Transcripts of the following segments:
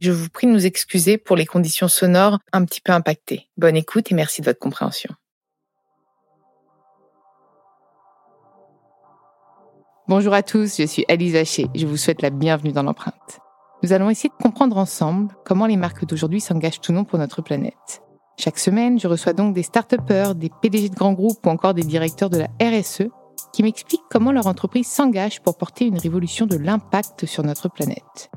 Je vous prie de nous excuser pour les conditions sonores un petit peu impactées. Bonne écoute et merci de votre compréhension. Bonjour à tous, je suis Alice Vacher. Je vous souhaite la bienvenue dans l'empreinte. Nous allons essayer de comprendre ensemble comment les marques d'aujourd'hui s'engagent ou non pour notre planète. Chaque semaine, je reçois donc des start des PDG de grands groupes ou encore des directeurs de la RSE qui m'expliquent comment leur entreprise s'engage pour porter une révolution de l'impact sur notre planète.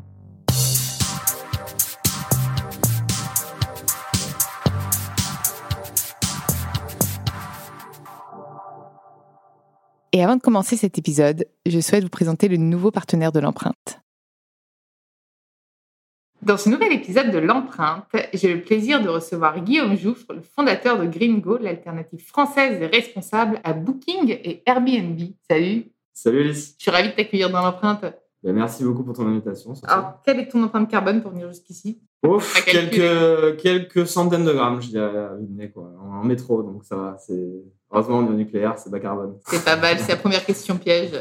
Et avant de commencer cet épisode, je souhaite vous présenter le nouveau partenaire de l'empreinte. Dans ce nouvel épisode de l'empreinte, j'ai le plaisir de recevoir Guillaume Jouffre, le fondateur de Gringo, l'alternative française et responsable à Booking et Airbnb. Salut Salut Alice Je suis ravie de t'accueillir dans l'empreinte. Ben, merci beaucoup pour ton invitation. Alors, quelle est ton empreinte carbone pour venir jusqu'ici? Ouf, quelques, quelques centaines de grammes, je dirais, quoi, en métro, donc ça va. C'est Heureusement, au nucléaire, c'est bas carbone. C'est pas mal, c'est la première question piège.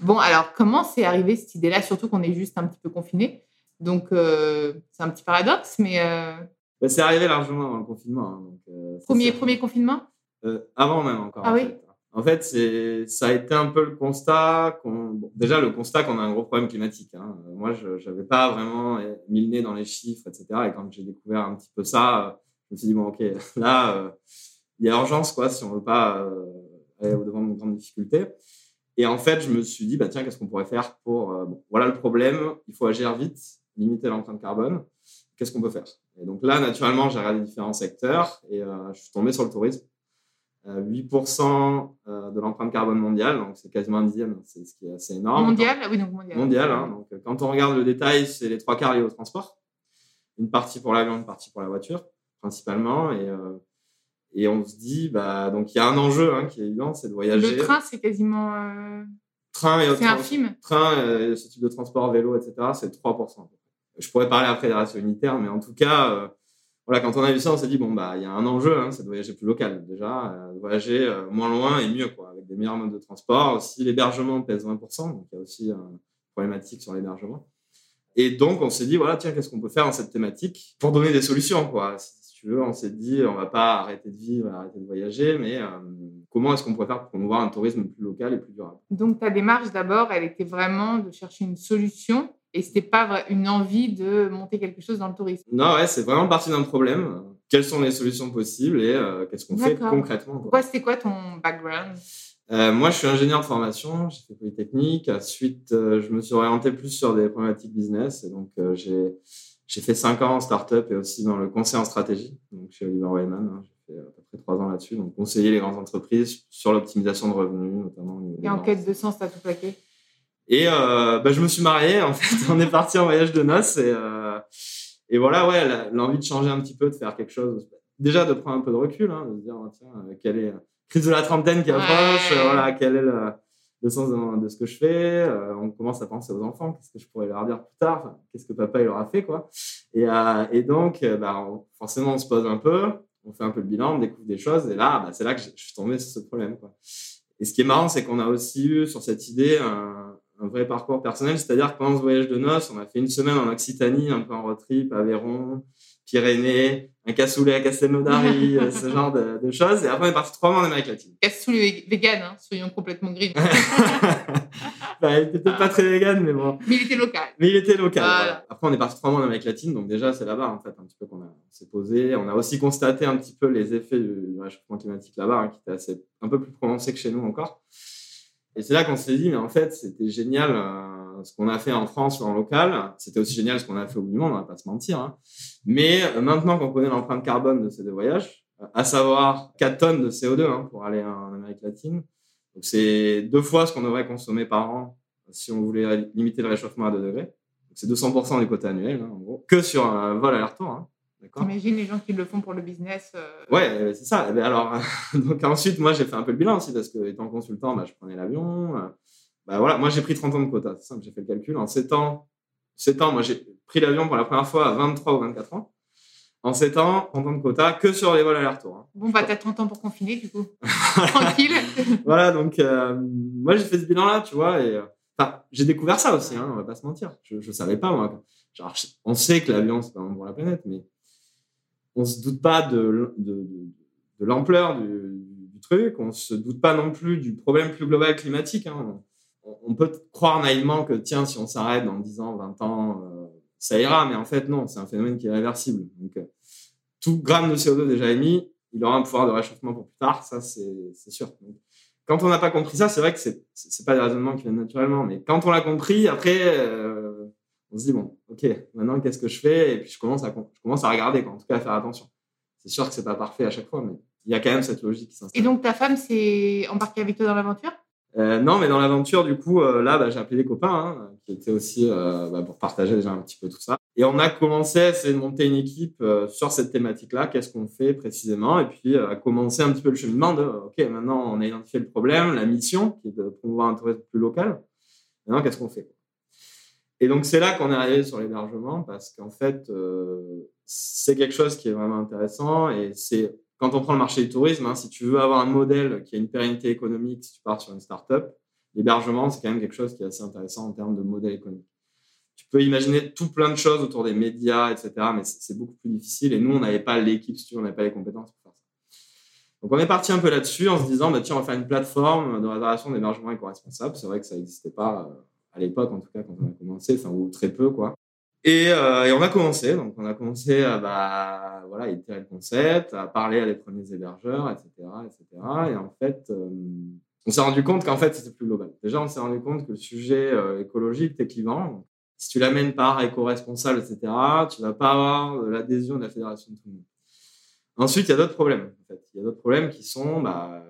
Bon, alors, comment c'est arrivé cette idée-là, surtout qu'on est juste un petit peu confiné Donc, euh, c'est un petit paradoxe, mais. Euh... Bah, c'est arrivé largement avant le confinement. Hein, donc, euh, premier, premier confinement? Euh, Avant même encore. Ah en oui fait. En fait, c'est, ça a été un peu le constat qu'on, bon, déjà le constat qu'on a un gros problème climatique. Hein. Moi, je n'avais pas vraiment mis le nez dans les chiffres, etc. Et quand j'ai découvert un petit peu ça, je me suis dit bon, ok, là, il y a urgence, quoi, si on veut pas euh, aller au devant de grandes difficultés. Et en fait, je me suis dit, bah, tiens, qu'est-ce qu'on pourrait faire pour. Euh, bon, voilà le problème, il faut agir vite, limiter l'empreinte carbone. Qu'est-ce qu'on peut faire? Et donc là, naturellement, j'ai regardé différents secteurs et euh, je suis tombé sur le tourisme. 8% de l'empreinte carbone mondiale, donc c'est quasiment un dixième, c'est ce qui est assez énorme. Mondial Oui, donc mondial. Mondial, hein, donc quand on regarde le détail, c'est les trois quarts liés au transport. Une partie pour l'avion, une partie pour la voiture, principalement. Et et on se dit, bah, donc il y a un enjeu hein, qui est évident, c'est de voyager. Le train, c'est quasiment. Euh... Train et C'est infime. Train, euh, ce type de transport, vélo, etc., c'est 3%. Je pourrais parler après des ratios unitaires, mais en tout cas, euh, voilà, quand on a vu ça, on s'est dit, bon, bah, il y a un enjeu, hein, c'est de voyager plus local, déjà, euh, voyager euh, moins loin et mieux, quoi, avec des meilleurs modes de transport. Aussi, l'hébergement pèse 20%, donc il y a aussi une problématique sur l'hébergement. Et donc, on s'est dit, voilà, tiens, qu'est-ce qu'on peut faire dans cette thématique pour donner des solutions, quoi on s'est dit, on va pas arrêter de vivre, arrêter de voyager, mais euh, comment est-ce qu'on pourrait faire pour promouvoir un tourisme plus local et plus durable? Donc, ta démarche d'abord, elle était vraiment de chercher une solution et c'était pas une envie de monter quelque chose dans le tourisme. Non, ouais, c'est vraiment parti d'un problème. Quelles sont les solutions possibles et euh, qu'est-ce qu'on fait concrètement Pourquoi c'était quoi ton background? Euh, moi, je suis ingénieur de formation, j'ai fait Polytechnique. Ensuite, je me suis orienté plus sur des problématiques business. Et donc, j'ai j'ai fait cinq ans en start-up et aussi dans le conseil en stratégie, donc chez Oliver Wyman. Hein, j'ai fait à peu près trois ans là-dessus. Donc, conseiller les grandes entreprises sur l'optimisation de revenus, notamment. Et en quête de sens, t'as tout plaqué? Et euh, bah, je me suis marié, en fait. On est parti en voyage de noces et, euh, et voilà, ouais, l'envie de changer un petit peu, de faire quelque chose. Déjà, de prendre un peu de recul, hein, de se dire, tiens, euh, quelle est crise de la trentaine qui approche, voilà, quelle est le le sens de, ce que je fais. On commence à penser aux enfants, qu'est-ce que je pourrais leur dire plus tard, qu'est-ce que papa il leur a fait, quoi. Et, euh, et donc, bah, forcément, on se pose un peu, on fait un peu le bilan, on découvre des choses, et là, bah, c'est là que je, suis tombé sur ce problème, quoi. Et ce qui est marrant, c'est qu'on a aussi eu sur cette idée un, un vrai parcours personnel, c'est-à-dire que pendant ce voyage de noces, on a fait une semaine en Occitanie, un peu en road trip, Aveyron, Pyrénées, un cassoulet à Castelnaudary, euh, ce genre de, de, choses. Et après, on est parti trois mois en Amérique latine. Cassoulet vegan, hein, soyons complètement green. bah, il était peut-être pas très vegan, mais bon. Mais il était local. Mais il était local. Voilà. Après, on est parti trois mois en Amérique latine, donc déjà, c'est là-bas, en fait, un petit peu qu'on s'est posé. On a aussi constaté un petit peu les effets du, réchauffement climatique là-bas, hein, qui étaient assez, un peu plus prononcés que chez nous encore. Et c'est là qu'on s'est dit, mais en fait, c'était génial. Euh, ce qu'on a fait en France ou en local, c'était aussi génial ce qu'on a fait au bout du monde, on va pas se mentir. Hein. Mais euh, maintenant qu'on connaît l'empreinte carbone de ces deux voyages, euh, à savoir 4 tonnes de CO2 hein, pour aller en Amérique latine, donc c'est deux fois ce qu'on devrait consommer par an si on voulait limiter le réchauffement à 2 degrés. C'est 200% du côté annuel, hein, en gros, que sur un vol aller-retour. T'imagines les gens qui le font pour le business euh... Ouais, c'est ça. Eh ben, alors, donc ensuite, moi, j'ai fait un peu le bilan aussi parce que étant consultant, bah, je prenais l'avion. Bah voilà, moi j'ai pris 30 ans de quota, c'est simple, j'ai fait le calcul. En 7 ans, 7 ans, moi j'ai pris l'avion pour la première fois à 23 ou 24 ans. En 7 ans, 30 ans de quota, que sur les vols aller-retour. Hein. Bon, bah t'as 30 ans pour confiner du coup. Tranquille. voilà, donc euh, moi j'ai fait ce bilan-là, tu vois, et euh, enfin, j'ai découvert ça aussi, hein, on va pas se mentir. Je, je savais pas, moi. genre, on sait que l'avion, c'est pas bon pour la planète, mais on se doute pas de, de, l'ampleur du, truc, on se doute pas non plus du problème plus global climatique. Hein. On, peut croire naïvement que, tiens, si on s'arrête dans 10 ans, 20 ans, euh, ça ira, mais en fait, non, c'est un phénomène qui est réversible. Donc, euh, tout gramme de CO2 déjà émis, il aura un pouvoir de réchauffement pour plus tard, ça, c'est sûr. Quand on n'a pas compris ça, c'est vrai que c'est pas des raisonnements qui viennent naturellement, mais quand on l'a compris, après, euh, on se dit bon, ok, maintenant qu'est-ce que je fais? Et puis je commence à je commence à regarder, quoi, en tout cas à faire attention. C'est sûr que c'est pas parfait à chaque fois, mais il y a quand même cette logique qui s'installe. Et donc ta femme s'est embarquée avec toi dans l'aventure? Euh, non, mais dans l'aventure, du coup, euh, là, bah, j'ai appelé des copains hein, qui étaient aussi euh, bah, pour partager déjà un petit peu tout ça. Et on a commencé à essayer de monter une équipe sur cette thématique-là. Qu'est-ce qu'on fait précisément? Et puis, à commencer un petit peu le cheminement de, OK, maintenant, on a identifié le problème, la mission, qui est de promouvoir un tourisme plus local. Maintenant, qu'est-ce qu'on fait? Et donc, c'est là qu'on est arrivé sur l'hébergement parce qu'en fait, c'est quelque chose qui est vraiment intéressant et c'est quand on prend le marché du tourisme, hein, si tu veux avoir un modèle qui a une pérennité économique, si tu pars sur une start-up, l'hébergement, c'est quand même quelque chose qui est assez intéressant en termes de modèle économique. Tu peux imaginer tout plein de choses autour des médias, etc., mais c'est beaucoup plus difficile. Et nous, on n'avait pas l'équipe, on n'avait pas les compétences pour faire ça. Donc, on est parti un peu là-dessus en se disant, bah, tiens, on va faire une plateforme de réservation d'hébergement éco-responsable. C'est vrai que ça n'existait pas euh, à l'époque, en tout cas, quand on a commencé, enfin, ou très peu, quoi. Et, euh, on a commencé, donc on a commencé à bah, voilà, itérer le concept, à parler à les premiers hébergeurs, etc. etc. Et en fait, euh, on s'est rendu compte qu'en fait, c'était plus global. Déjà, on s'est rendu compte que le sujet euh, écologique était clivant. Si tu l'amènes par éco-responsable, etc., tu vas pas avoir l'adhésion de la fédération de tout le monde. Ensuite, il y a d'autres problèmes. En fait. Il y a d'autres problèmes qui sont, bah,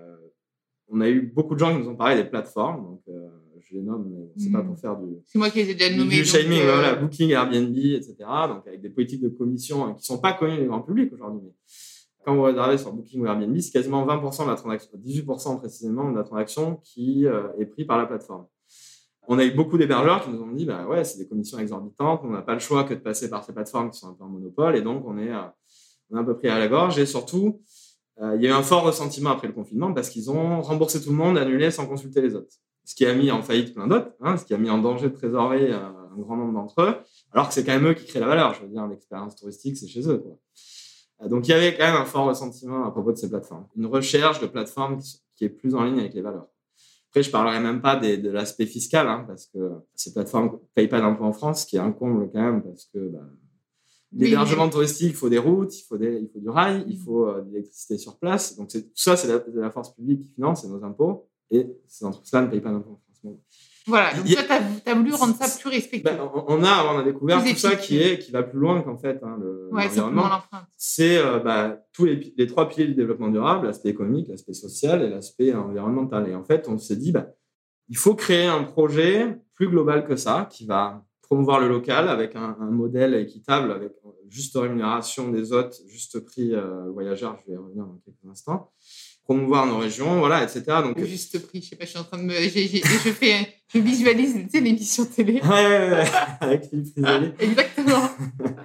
on a eu beaucoup de gens qui nous ont parlé des plateformes. Donc, euh, je les nomme, mais c'est pas pour faire du. C'est moi qui les ai déjà nommés. Du shaming, euh... voilà, Booking, Airbnb, etc. Donc, avec des politiques de commission hein, qui sont pas connues du grand public aujourd'hui. Mais quand vous réservez sur Booking ou Airbnb, c'est quasiment 20% de la transaction, 18% précisément de la transaction qui euh, est prise par la plateforme. On a eu beaucoup d'hébergeurs qui nous ont dit, bah ouais, c'est des commissions exorbitantes, on n'a pas le choix que de passer par ces plateformes qui sont un peu en monopole, et donc on est, euh, on est un peu pris à la gorge. Et surtout, euh, il y a eu un fort ressentiment après le confinement parce qu'ils ont remboursé tout le monde, annulé sans consulter les autres ce qui a mis en faillite plein d'autres, hein, ce qui a mis en danger de trésorerie euh, un grand nombre d'entre eux, alors que c'est quand même eux qui créent la valeur. Je veux dire, l'expérience touristique, c'est chez eux. Quoi. Euh, donc, il y avait quand même un fort ressentiment à propos de ces plateformes. Une recherche de plateformes qui est plus en ligne avec les valeurs. Après, je parlerai même pas des, de l'aspect fiscal, hein, parce que ces plateformes ne payent pas d'impôts en France, ce qui est un comble quand même, parce que bah, l'hébergement touristique, il faut des routes, il faut, des, il faut du rail, il faut euh, de l'électricité sur place. Donc, tout ça, c'est la, la, force publique qui finance, c'est nos impôts. Et ces entreprises-là ne payent pas d'impôts en France. Voilà, donc toi, tu as, voulu rendre ça plus respectueux. Ben, on, a, on a découvert tout ça qui, est, qui va plus loin qu'en fait hein, le, ouais, C'est euh, bah, tous les, les, trois piliers du développement durable, l'aspect économique, l'aspect social et l'aspect environnemental. Et en fait, on s'est dit, bah, il faut créer un projet plus global que ça, qui va promouvoir le local avec un, un modèle équitable, avec juste rémunération des hôtes, juste prix euh, voyageurs, je vais y revenir dans quelques instants promouvoir nos régions, voilà, etc. Donc le juste prix, je sais pas, je suis en train de me, je fais, je visualise, tu sais, l'émission télé. Ouais, ouais, ouais, avec Philippe Frisoli. Exactement.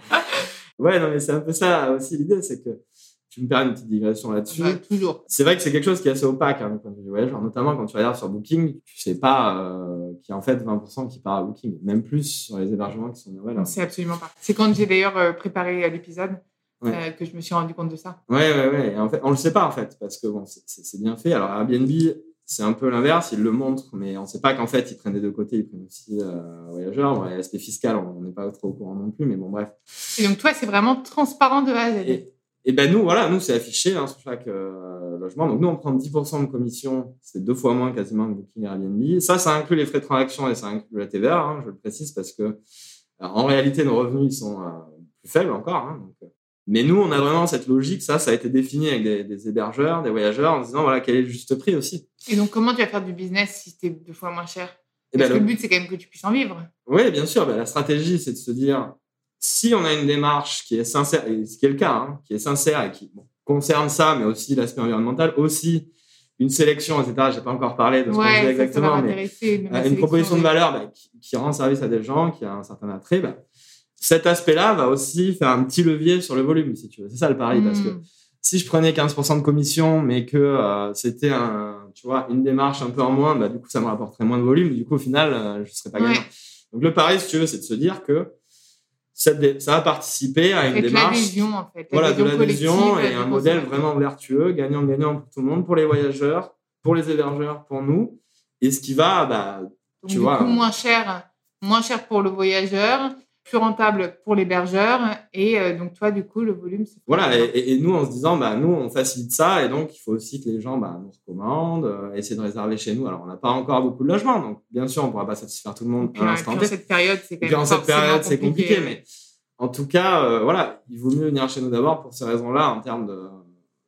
ouais, non, mais c'est un peu ça aussi l'idée, c'est que tu me permets une petite digression là-dessus. Bah, toujours. C'est vrai que c'est quelque chose qui est assez opaque hein, du point de vue voyage, notamment quand tu regardes sur Booking, tu sais pas euh, qu'il y a en fait 20% qui part à Booking, même plus sur les hébergements qui sont On sait absolument pas. C'est quand j'ai d'ailleurs euh, préparé l'épisode ouais. euh, que je me suis rendu compte de ça. Ouais, ouais, ouais. Et en fait, on le sait pas en fait, parce que bon, c'est bien fait. Alors Airbnb, c'est un peu l'inverse, ils le montrent, mais on sait pas qu'en fait, ils prennent des deux côtés, ils prennent aussi euh, voyageurs. Bon, l'aspect fiscal, on n'est pas trop au courant non plus, mais bon, bref. Et donc toi, c'est vraiment transparent de A à Z. Et, et ben nous, voilà, nous c'est affiché hein, sur chaque euh, logement. Donc nous, on prend 10% de commission, c'est deux fois moins quasiment que Booking Airbnb. Ça, ça inclut les frais de transaction et ça inclut la TVA. Hein, je le précise parce que en réalité, nos revenus ils sont plus faibles encore. Hein, donc, mais nous, on a vraiment cette logique. Ça, ça a été défini avec des, des hébergeurs, des voyageurs, en disant voilà quel est le juste prix aussi. Et donc, comment tu vas faire du business si c'était deux fois moins cher? Eh Parce ben, que le... but, c'est quand même que tu puisses en vivre. Oui, bien sûr. Ben, la stratégie, c'est de se dire si on a une démarche qui est sincère, et ce qui est le cas, hein, qui est sincère et qui bon, concerne ça, mais aussi l'aspect environnemental, aussi une sélection, etc. J'ai pas encore parlé de ce ouais, qu'on exactement, mais une proposition de valeur bah, qui, qui, rend service à des gens, qui a un certain attrait. Bah, cet aspect-là va aussi faire un petit levier sur le volume, si tu veux. C'est ça le pari, mmh. parce que hmm. si je prenais 15% de commission, mais que euh, c'était un, tu vois, une démarche un peu en moins, bah, du coup, ça me rapporterait moins de volume. Du coup, au final, euh, je serais pas gagnant. Donc, le pari, si tu veux, c'est de se dire que ça, va participer à une démarche. l'adhésion, en fait. Voilà, de l'adhésion et un modèle vraiment vertueux, gagnant-gagnant pour tout le monde, pour les voyageurs, pour les hébergeurs, pour nous. Et ce qui va, bah, tu vois. Coup, moins cher, moins cher pour le voyageur, plus rentable pour l'hébergeur. Et euh, donc, toi, du coup, le volume, c'est. Voilà. Et, nous, en se disant, bah, nous, on facilite ça. Et donc, il faut aussi que les gens bah, nous recommandent, euh, essayer de réserver chez nous. Alors, on n'a pas encore beaucoup de logements. Donc, bien sûr, on ne pourra pas satisfaire tout le monde à l'instant T. Cette période, c'est quand même. cette période, c'est compliqué. Mais en tout cas, euh, voilà, il vaut mieux venir chez nous d'abord pour ces raisons-là, en termes de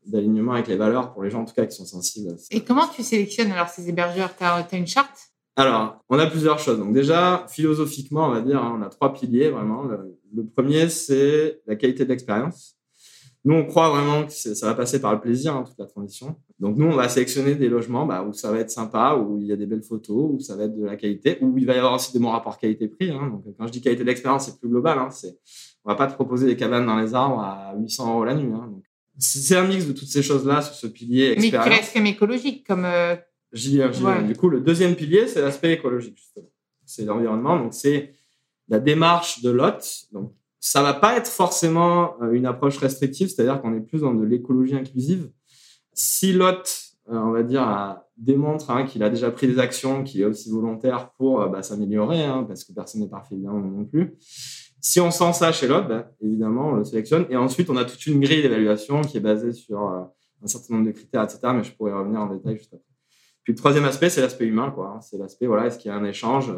d'alignement avec les valeurs pour les gens en tout cas qui sont sensibles. Et comment tu sélectionnes alors ces hébergeurs? Tu as, une charte? Alors, on a plusieurs choses. Donc déjà, philosophiquement, on va dire, hein, on a trois piliers vraiment. Le, premier, c'est la qualité de l'expérience. Nous, on croit vraiment que ça va passer par le plaisir, hein, toute la transition. Donc nous, on va sélectionner des logements bah, où ça va être sympa, où il y a des belles photos, où ça va être de la qualité, où il va y avoir aussi des bons rapports qualité-prix. Hein. Donc quand je dis qualité de l'expérience, c'est plus global. Hein. C'est, on va pas te proposer des cabanes dans les arbres à 800 euros la nuit. Hein. Donc, c'est un mix de toutes ces choses-là sur ce pilier expérience. Mais même écologique, comme euh, J'y viens, Du coup, le deuxième pilier, c'est l'aspect écologique, justement. C'est l'environnement. Donc, c'est la démarche de l'hôte. Donc, ça va pas être forcément euh, une approche restrictive, c'est-à-dire qu'on est plus dans de l'écologie inclusive. Si l'hôte, euh, on va dire, démontre hein, qu'il a déjà pris des actions, qu'il est aussi volontaire pour euh, bah, s'améliorer, hein, parce que personne n'est parfait, évidemment, non plus. Si on sent ça chez l'hôte, bah, évidemment, on le sélectionne. Et ensuite, on a toute une grille d'évaluation qui est basée sur un certain nombre de critères, etc. Mais je pourrais revenir en détail juste après. Puis le troisième aspect, c'est l'aspect humain, quoi. Hein. C'est l'aspect, voilà, est-ce qu'il y a un échange?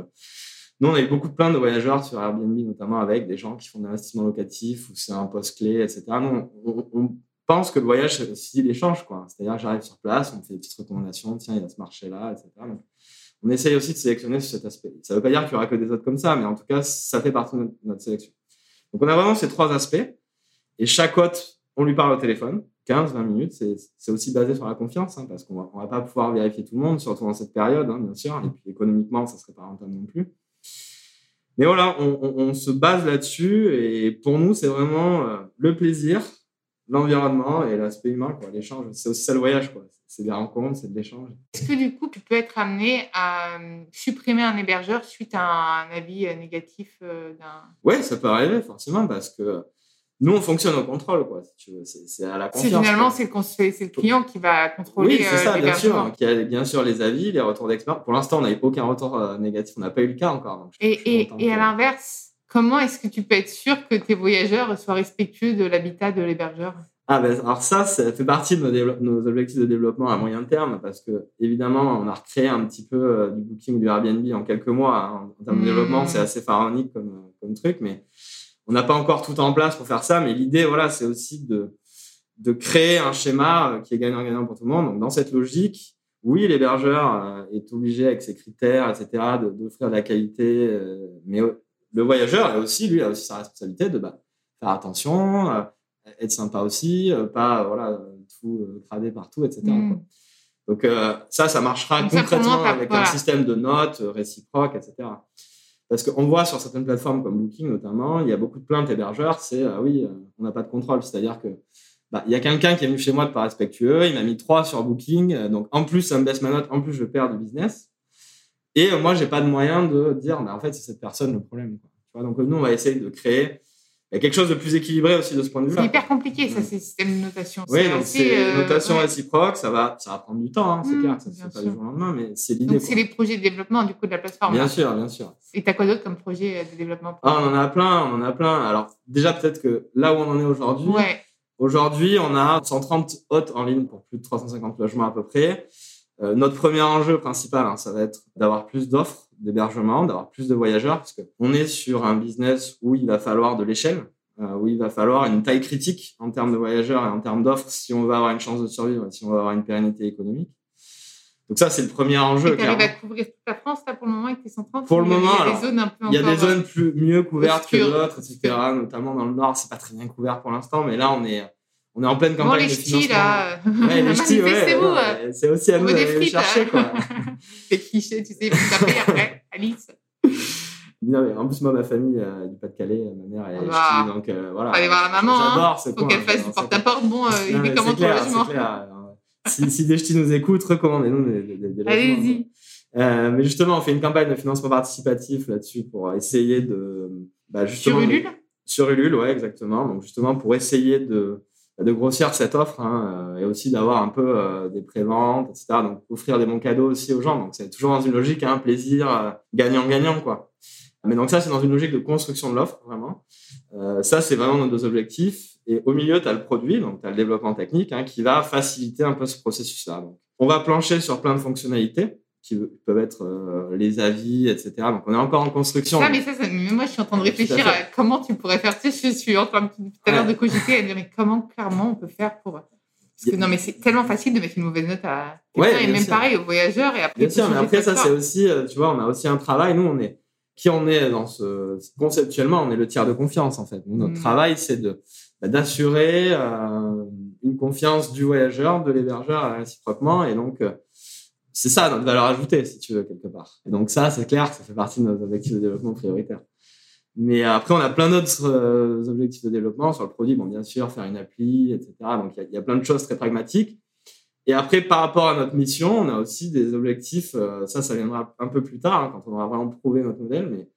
Nous, on a eu beaucoup de plaintes de voyageurs sur Airbnb, notamment avec des gens qui font de l'investissement locatif ou c'est un poste clé, etc. Nous, on, pense que le voyage, c'est aussi l'échange, quoi. C'est-à-dire j'arrive sur place, on me fait des petites recommandations, tiens, il y a ce marché-là, etc. Donc, on essaye aussi de sélectionner sur cet aspect. Ça ne veut pas dire qu'il y aura que des autres comme ça, mais en tout cas, ça fait partie de notre, sélection. Donc, on a vraiment ces trois aspects. Et chaque hôte, on lui parle au téléphone. 15, 20 minutes, c'est aussi basé sur la confiance, hein, parce qu'on on va pas pouvoir vérifier tout le monde, surtout dans cette période, hein, bien sûr. Et puis économiquement, ça serait pas rentable non plus. Mais voilà, on, on, se base là-dessus. Et pour nous, c'est vraiment euh, le plaisir, l'environnement et l'aspect humain, l'échange. C'est aussi ça le voyage, quoi. C'est des rencontres, c'est de l'échange. Est-ce que du coup, tu peux être amené à euh, supprimer un hébergeur suite à un, avis euh, négatif d'un. Oui, ça peut arriver, forcément, parce que nous, on fonctionne au contrôle, quoi, si tu veux. C'est à la confiance. Finalement, c'est le, client qui va contrôler. Oui, c'est ça, bien sûr. Il y a bien sûr les avis, les retours d'experts. Pour l'instant, on n'a eu aucun retour euh, négatif. On n'a pas eu le cas encore. et, et, à l'inverse, comment est-ce que tu peux être sûr que tes voyageurs soient respectueux de l'habitat de l'hébergeur? Ah ben, alors ça, ça fait partie de nos, nos, objectifs de développement à moyen terme parce que évidemment, on a recréé un petit peu euh, du booking ou du Airbnb en quelques mois. Hein. En termes de développement, mmh. c'est assez pharaonique comme, comme truc, mais on n'a pas encore tout en place pour faire ça, mais l'idée, voilà, c'est aussi de, de créer un schéma euh, qui est gagnant-gagnant pour tout le monde. Donc, dans cette logique, oui, l'hébergeur euh, est obligé, avec ses critères, etc., d'offrir de la qualité, euh, mais le voyageur, aussi, lui, a aussi sa responsabilité de bah, faire attention, être sympa aussi, pas voilà, tout crader partout, etc. Mm. Donc, ça, ça marchera concrètement avec un système de notes réciproques, etc. Parce qu'on voit sur certaines plateformes comme Booking notamment, il y a beaucoup de plaintes hébergeurs, c'est ah oui, euh, on n'a pas de contrôle. C'est-à-dire que bah, il y a quelqu'un qui est venu chez moi de pas respectueux, il m'a mis trois sur Booking, euh, donc en plus ça me baisse ma note, en plus je perds du business. Et moi, moi, j'ai pas de moyen de dire, bah, en fait, c'est cette personne le problème. donc nous, on va essayer de créer il y a quelque chose de plus équilibré aussi de ce point de vue-là. C'est hyper compliqué, ça, ces systèmes de notation. Oui, donc c'est euh, notation réciproque, ça va, ça va prendre du temps, hein, c'est mmh, clair, ça ne se fait pas du jour au lendemain, mais c'est l'idée. Donc c'est les projets de développement du coup de la plateforme. Bien sûr, bien sûr. Et t'as quoi d'autre comme projet de développement ah, On en a plein, on en a plein. Alors déjà peut-être que là où on en est aujourd'hui, ouais. aujourd'hui on a 130 hôtes en ligne pour plus de 350 logements à peu près. Euh, notre premier enjeu principal, hein, ça va être d'avoir plus d'offres d'hébergement, d'avoir plus de voyageurs, parce qu'on est sur un business où il va falloir de l'échelle. Euh, où il va falloir une taille critique en termes de voyageurs et en termes d'offres si on veut avoir une chance de survivre, si on veut avoir une pérennité économique. Donc ça, c'est le premier enjeu. Tu arrives à couvrir toute la France là pour le moment avec tes 130 Pour le moment, il y a des zones un peu Il y a des zones plus, mieux couvertes que d'autres, etc. Notamment dans le Nord, c'est pas très bien couvert pour l'instant, mais là, on est on est en pleine campagne bon, les de financement. là. Ouais, les ch'tis, ouais, ouais, c'est aussi à nous d'aller chercher, quoi. les clichés, tu sais, vous tapez après, Alice. en plus, moi, ma famille euh, du Pas-de-Calais, ma mère, elle est bah, donc euh, voilà. aller voir la maman. Hein. J'adore hein. Faut qu'elle fasse du porte-à-porte. Bon, euh, il fait comment clair, logement si, si des ch'tis nous écoutent, recommandez-nous des, des, des Allez-y. Euh, mais justement, on fait une campagne de financement participatif là-dessus pour essayer de. Bah, justement, Sur Ulule? Sur Ulule, ouais, exactement. Donc justement pour essayer de, de grossir cette offre hein, et aussi d'avoir un peu des préventes, etc. Donc offrir des bons cadeaux aussi aux gens. Donc c'est toujours dans une logique, hein, plaisir gagnant-gagnant, quoi. Mais donc ça, c'est dans une logique de construction de l'offre, vraiment. Euh, ça, c'est vraiment nos deux objectifs. Et au milieu, tu as le produit, donc tu as le développement technique, hein, qui va faciliter un peu ce processus-là. Donc, on va plancher sur plein de fonctionnalités qui peuvent être euh, les avis, etc. Donc, on est encore en construction. Ça, mais ça, moi, je suis en train de réfléchir à, comment tu pourrais faire. Tu sais, je suis en train tout à l'heure de cogiter et de dire, mais comment clairement on peut faire pour. Parce que, non, mais c'est tellement facile de mettre une mauvaise note à quelqu'un, et même pareil aux voyageurs. Et après, bien sûr, mais après, ça, c'est aussi, euh, tu vois, on a aussi un travail. Nous, on est qui on est dans ce conceptuellement, on est le tiers de confiance en fait. notre mm. travail, c'est de bah, d'assurer euh, une confiance du voyageur, de l'hébergeur réciproquement, et donc c'est ça notre valeur ajoutée, si tu veux quelque part. Et donc ça, c'est clair, ça fait partie de nos objectifs de développement prioritaires. Mais après, on a plein d'autres euh, objectifs de développement sur le produit. Bon, bien sûr, faire une appli, etc. Donc, il y, y, a plein de choses très pragmatiques. Et après, par rapport à notre mission, on a aussi des objectifs. Euh, ça, ça viendra un peu plus tard, hein, quand on aura vraiment prouvé notre modèle. Mais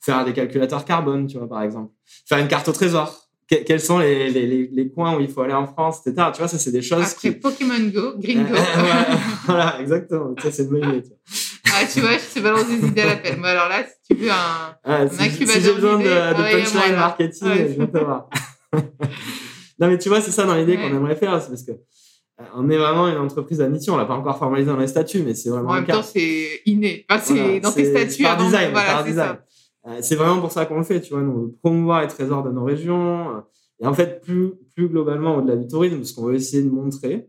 faire des calculateurs carbone, tu vois, par exemple. Faire une carte au trésor. Quels sont les, les, les, coins où il faut aller en France, etc. Tu vois, ça, c'est des choses. Après Pokémon Go, Gringo. voilà, exactement. Ça, c'est une bonne idée. Ah, tu vois, je te balance des idées à la peine. Mais alors là, si tu veux un, ah, si, incubateur si j'ai besoin de, de ah punchline marketing, je vais te voir. non, mais tu vois, c'est ça dans l'idée qu'on aimerait faire. C'est parce que on est vraiment une entreprise à mission. On l'a pas encore formalisé dans les statuts, mais c'est vraiment. En même temps, c'est inné. c'est dans tes statuts. Par design. par design. Euh, c'est vraiment pour ça qu'on le fait, tu vois. Nous, on veut promouvoir les trésors de nos régions. Et en fait, plus, plus globalement, au-delà du tourisme, ce qu'on veut essayer de montrer,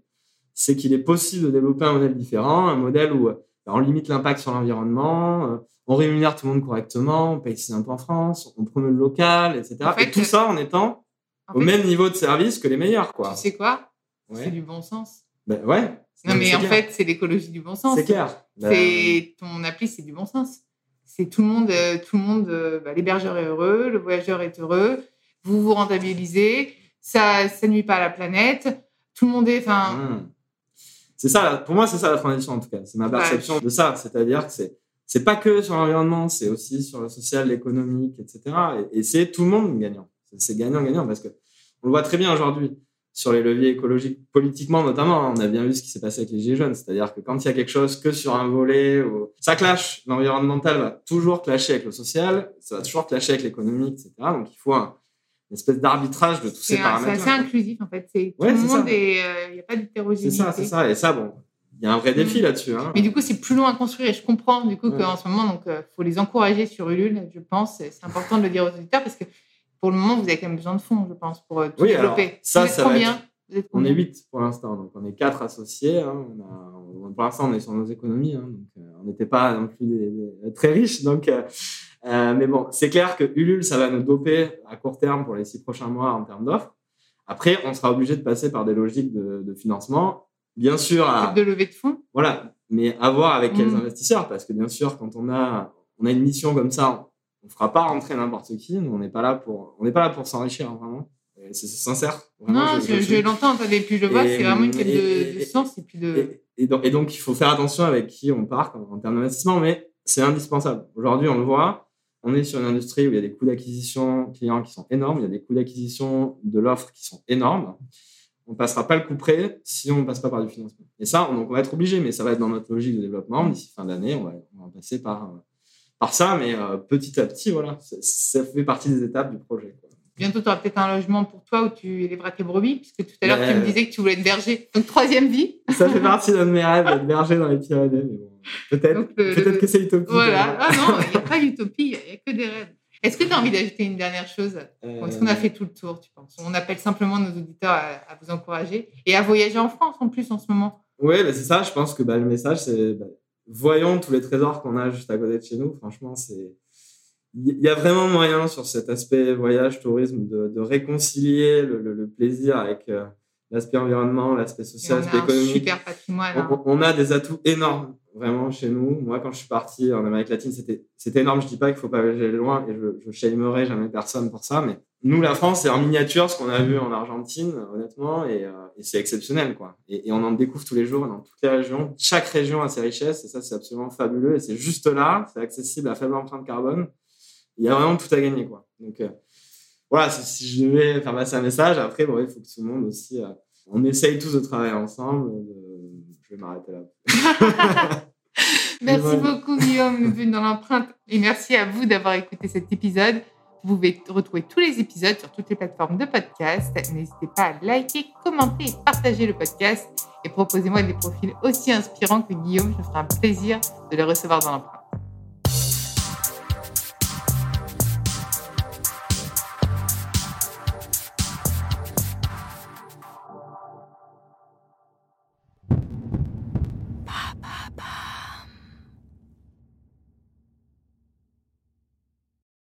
c'est qu'il est possible de développer un modèle différent, un modèle où bah, on limite l'impact sur l'environnement, euh, on rémunère tout le monde correctement, on paye ses impôts en France, on promeut le local, etc. et tout ça en étant au même niveau de service que les meilleurs, quoi. Tu sais quoi? C'est du bon sens. Ben ouais. Non, mais en fait, c'est l'écologie du bon sens. C'est clair. C'est ton appli, c'est du bon sens. C'est tout le monde, euh, tout le monde, euh, bah, l'hébergeur est heureux, le voyageur est heureux, vous vous rentabilisez, ça, ça nuit pas à la planète, tout le monde est, enfin. Mmh. C'est ça, pour moi, c'est ça la transition en tout cas. C'est ma perception de ça. C'est-à-dire que c'est, c'est pas que sur l'environnement, c'est aussi sur le social, l'économique, etc. Et, et c'est tout le monde gagnant. C'est gagnant-gagnant parce que on le voit très bien aujourd'hui sur les leviers écologiques, politiquement notamment, on a bien vu ce qui s'est passé avec les Gilets jaunes. C'est-à-dire que quand il y a quelque chose que sur un volet, ça clash. L'environnemental va toujours clasher avec le social, ça va toujours clasher avec l'économique, etc. Donc il faut un, une espèce d'arbitrage de tous ces paramètres. C'est assez inclusif en fait. C'est tout le monde et euh, il n'y a pas d'hétérogénéité. C'est ça, c'est ça. Et ça, bon, il y a un vrai défi mm. là-dessus. Hein. Mais du coup, c'est plus long à construire et je comprends du coup qu'en ce moment, donc, euh, faut les encourager sur Ulule, je pense. C'est important de le dire aux auditeurs parce que pour le moment, vous avez quand même besoin de fonds, je pense, pour euh, tout développer. ça, ça combien On est 8 pour l'instant, donc on est 4 associés. Hein. On a, pour l'instant, on est sur nos économies, hein, donc euh, on n'était pas non plus des, très riches. Donc, euh, mais bon, c'est clair que Ulule, ça va nous doper à court terme pour les 6 prochains mois en termes d'offres. Après, on sera obligé de passer par des logiques de, de financement. Bien sûr, à, de levée de fonds. Voilà, mais à voir avec quels mmh. investisseurs, parce que bien sûr, quand on a on a une mission comme ça, on fera pas rentrer n'importe qui. Nous, on n'est pas là pour, on n'est pas là pour s'enrichir, hein, vraiment. C'est sincère. non, je, l'entends, et puis je vois, c'est vraiment une quête de, sens. Et, puis de... Et, donc, et, donc, il faut faire attention avec qui on part en, termes d'investissement, mais c'est indispensable. Aujourd'hui, on le voit, on est sur une industrie où il y a des coûts d'acquisition clients qui sont énormes, il y a des coûts d'acquisition de l'offre qui sont énormes. On passera pas le coup près si on ne passe pas par du financement. Et ça, on, donc on va être obligé, mais ça va être dans notre logique de développement. D'ici fin d'année, on va, on va passer par par ça, mais euh, petit à petit, voilà, ça fait partie des étapes du projet. Bientôt, tu auras peut-être un logement pour toi où tu élèveras tes brebis, puisque tout à l'heure, tu me disais que tu voulais être berger. Donc, troisième vie. Ça fait partie de mes rêves, d'être berger dans les Pyrénées. peut-être peut que c'est utopie. Voilà. Ah non, il n'y a pas d'utopie, il n'y a que des rêves. Est-ce que tu as envie d'ajouter une dernière chose? Est-ce qu'on a euh. fait tout le tour, tu penses On appelle simplement nos auditeurs à, vous encourager et à voyager en France en plus en ce moment. Oui, bah, c'est ça. Je pense que bah, le message, c'est bah, voyons tous les trésors qu'on a juste à côté de chez nous. Franchement, c'est il y a vraiment moyen sur cet aspect voyage, tourisme, de, de réconcilier le, le, plaisir avec euh, l'aspect environnement, l'aspect social, l'aspect économique. Super patrimoine. Hein. On, a des atouts énormes, vraiment, chez nous. Moi, quand je suis parti en Amérique latine, c'était, énorme. Je dis pas qu'il faut pas voyager loin et je, je shamerai jamais personne pour ça, mais nous, la France, c'est en miniature ce qu'on a vu en Argentine, honnêtement, et, euh, c'est exceptionnel, quoi. Et, on en découvre tous les jours dans toutes les régions. Chaque région a ses richesses, et ça, c'est absolument fabuleux. Et c'est juste là, c'est accessible à faible empreinte carbone. Il y a vraiment tout à gagner, quoi. Donc, euh, voilà, si je devais faire passer un message, après, bon, il faut que tout le monde aussi, on essaye tous de travailler ensemble. Vais m'arrêter là. merci beaucoup, Guillaume, de dans l'empreinte. Et merci à vous d'avoir écouté cet épisode. Vous pouvez retrouver tous les épisodes sur toutes les plateformes de podcast. N'hésitez pas à liker, commenter et partager le podcast. Et proposez-moi des profils aussi inspirants que Guillaume. Je me ferai un plaisir de les recevoir dans l'empreinte.